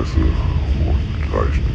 Fresse und leichten